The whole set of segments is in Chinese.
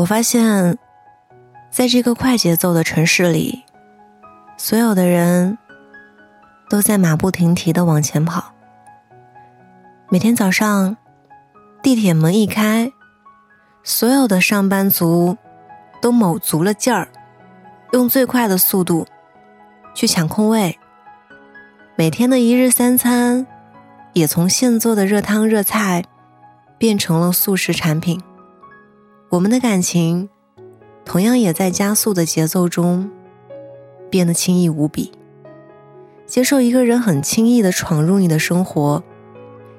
我发现，在这个快节奏的城市里，所有的人都在马不停蹄的往前跑。每天早上，地铁门一开，所有的上班族都卯足了劲儿，用最快的速度去抢空位。每天的一日三餐，也从现做的热汤热菜，变成了速食产品。我们的感情，同样也在加速的节奏中变得轻易无比。接受一个人很轻易的闯入你的生活，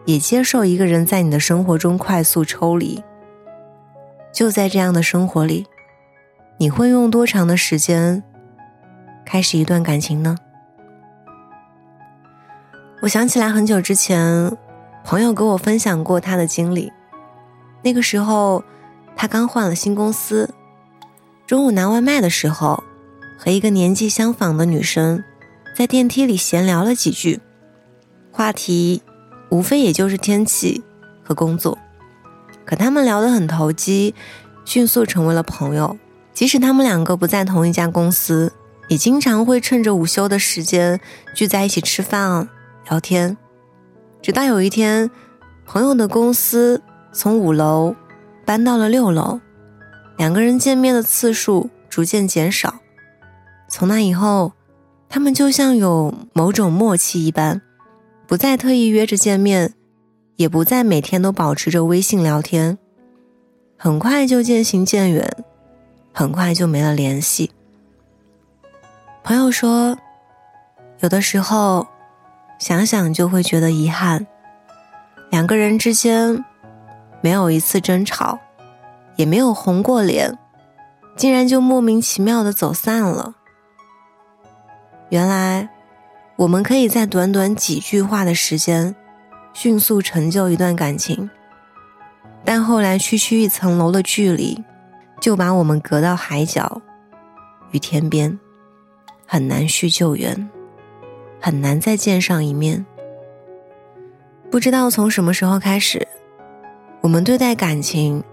也接受一个人在你的生活中快速抽离。就在这样的生活里，你会用多长的时间开始一段感情呢？我想起来很久之前，朋友跟我分享过他的经历，那个时候。他刚换了新公司，中午拿外卖的时候，和一个年纪相仿的女生在电梯里闲聊了几句，话题无非也就是天气和工作，可他们聊得很投机，迅速成为了朋友。即使他们两个不在同一家公司，也经常会趁着午休的时间聚在一起吃饭聊天。直到有一天，朋友的公司从五楼。搬到了六楼，两个人见面的次数逐渐减少。从那以后，他们就像有某种默契一般，不再特意约着见面，也不再每天都保持着微信聊天。很快就渐行渐远，很快就没了联系。朋友说，有的时候想想就会觉得遗憾，两个人之间。没有一次争吵，也没有红过脸，竟然就莫名其妙的走散了。原来，我们可以在短短几句话的时间，迅速成就一段感情，但后来区区一层楼的距离，就把我们隔到海角与天边，很难续旧缘，很难再见上一面。不知道从什么时候开始。我们对待感情，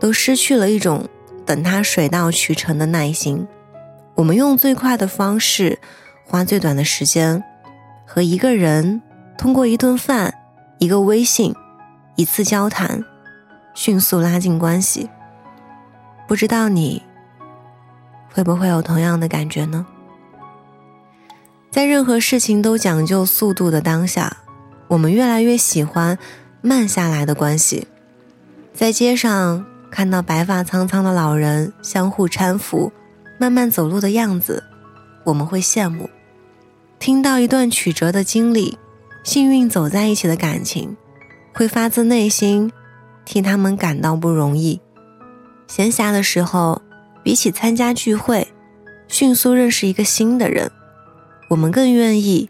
都失去了一种等它水到渠成的耐心。我们用最快的方式，花最短的时间，和一个人通过一顿饭、一个微信、一次交谈，迅速拉近关系。不知道你会不会有同样的感觉呢？在任何事情都讲究速度的当下，我们越来越喜欢慢下来的关系。在街上看到白发苍苍的老人相互搀扶、慢慢走路的样子，我们会羡慕；听到一段曲折的经历、幸运走在一起的感情，会发自内心替他们感到不容易。闲暇的时候，比起参加聚会、迅速认识一个新的人，我们更愿意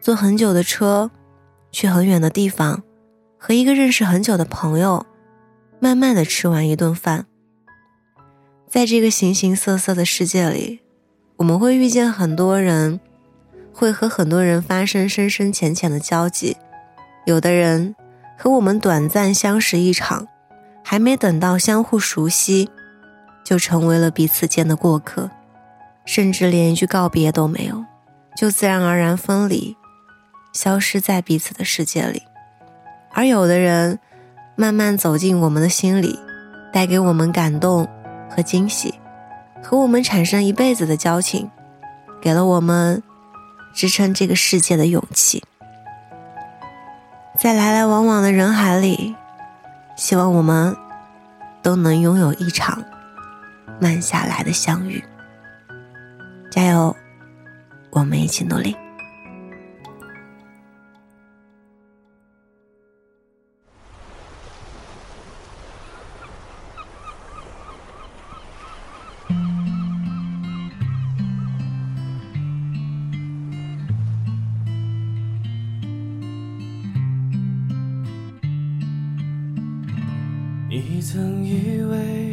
坐很久的车，去很远的地方，和一个认识很久的朋友。慢慢的吃完一顿饭，在这个形形色色的世界里，我们会遇见很多人，会和很多人发生深深浅浅的交集。有的人和我们短暂相识一场，还没等到相互熟悉，就成为了彼此间的过客，甚至连一句告别都没有，就自然而然分离，消失在彼此的世界里。而有的人。慢慢走进我们的心里，带给我们感动和惊喜，和我们产生一辈子的交情，给了我们支撑这个世界的勇气。在来来往往的人海里，希望我们都能拥有一场慢下来的相遇。加油，我们一起努力。你曾以为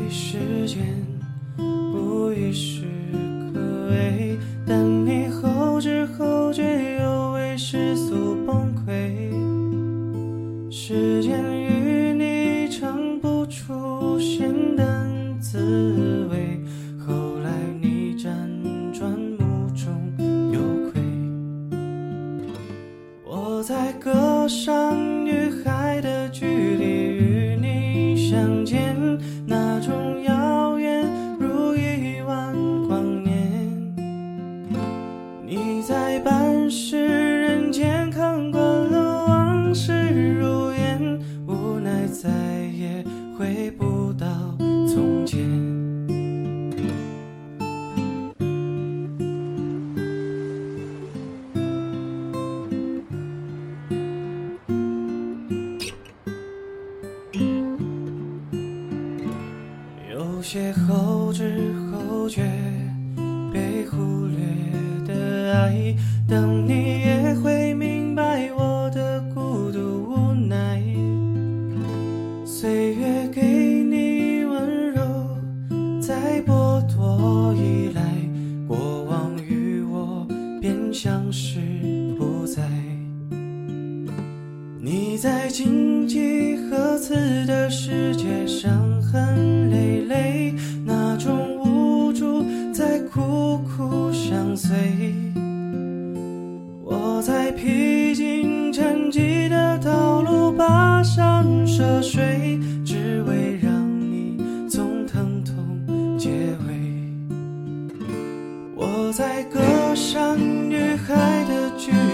些后知后觉，被忽略的爱，等你也会明白我的孤独无奈。岁月给你温柔，再剥夺依赖，过往与我便消失不在。你在荆棘和刺的世界上。我在披荆斩棘的道路跋山涉水只为让你从疼痛结尾。我在隔山与海的距离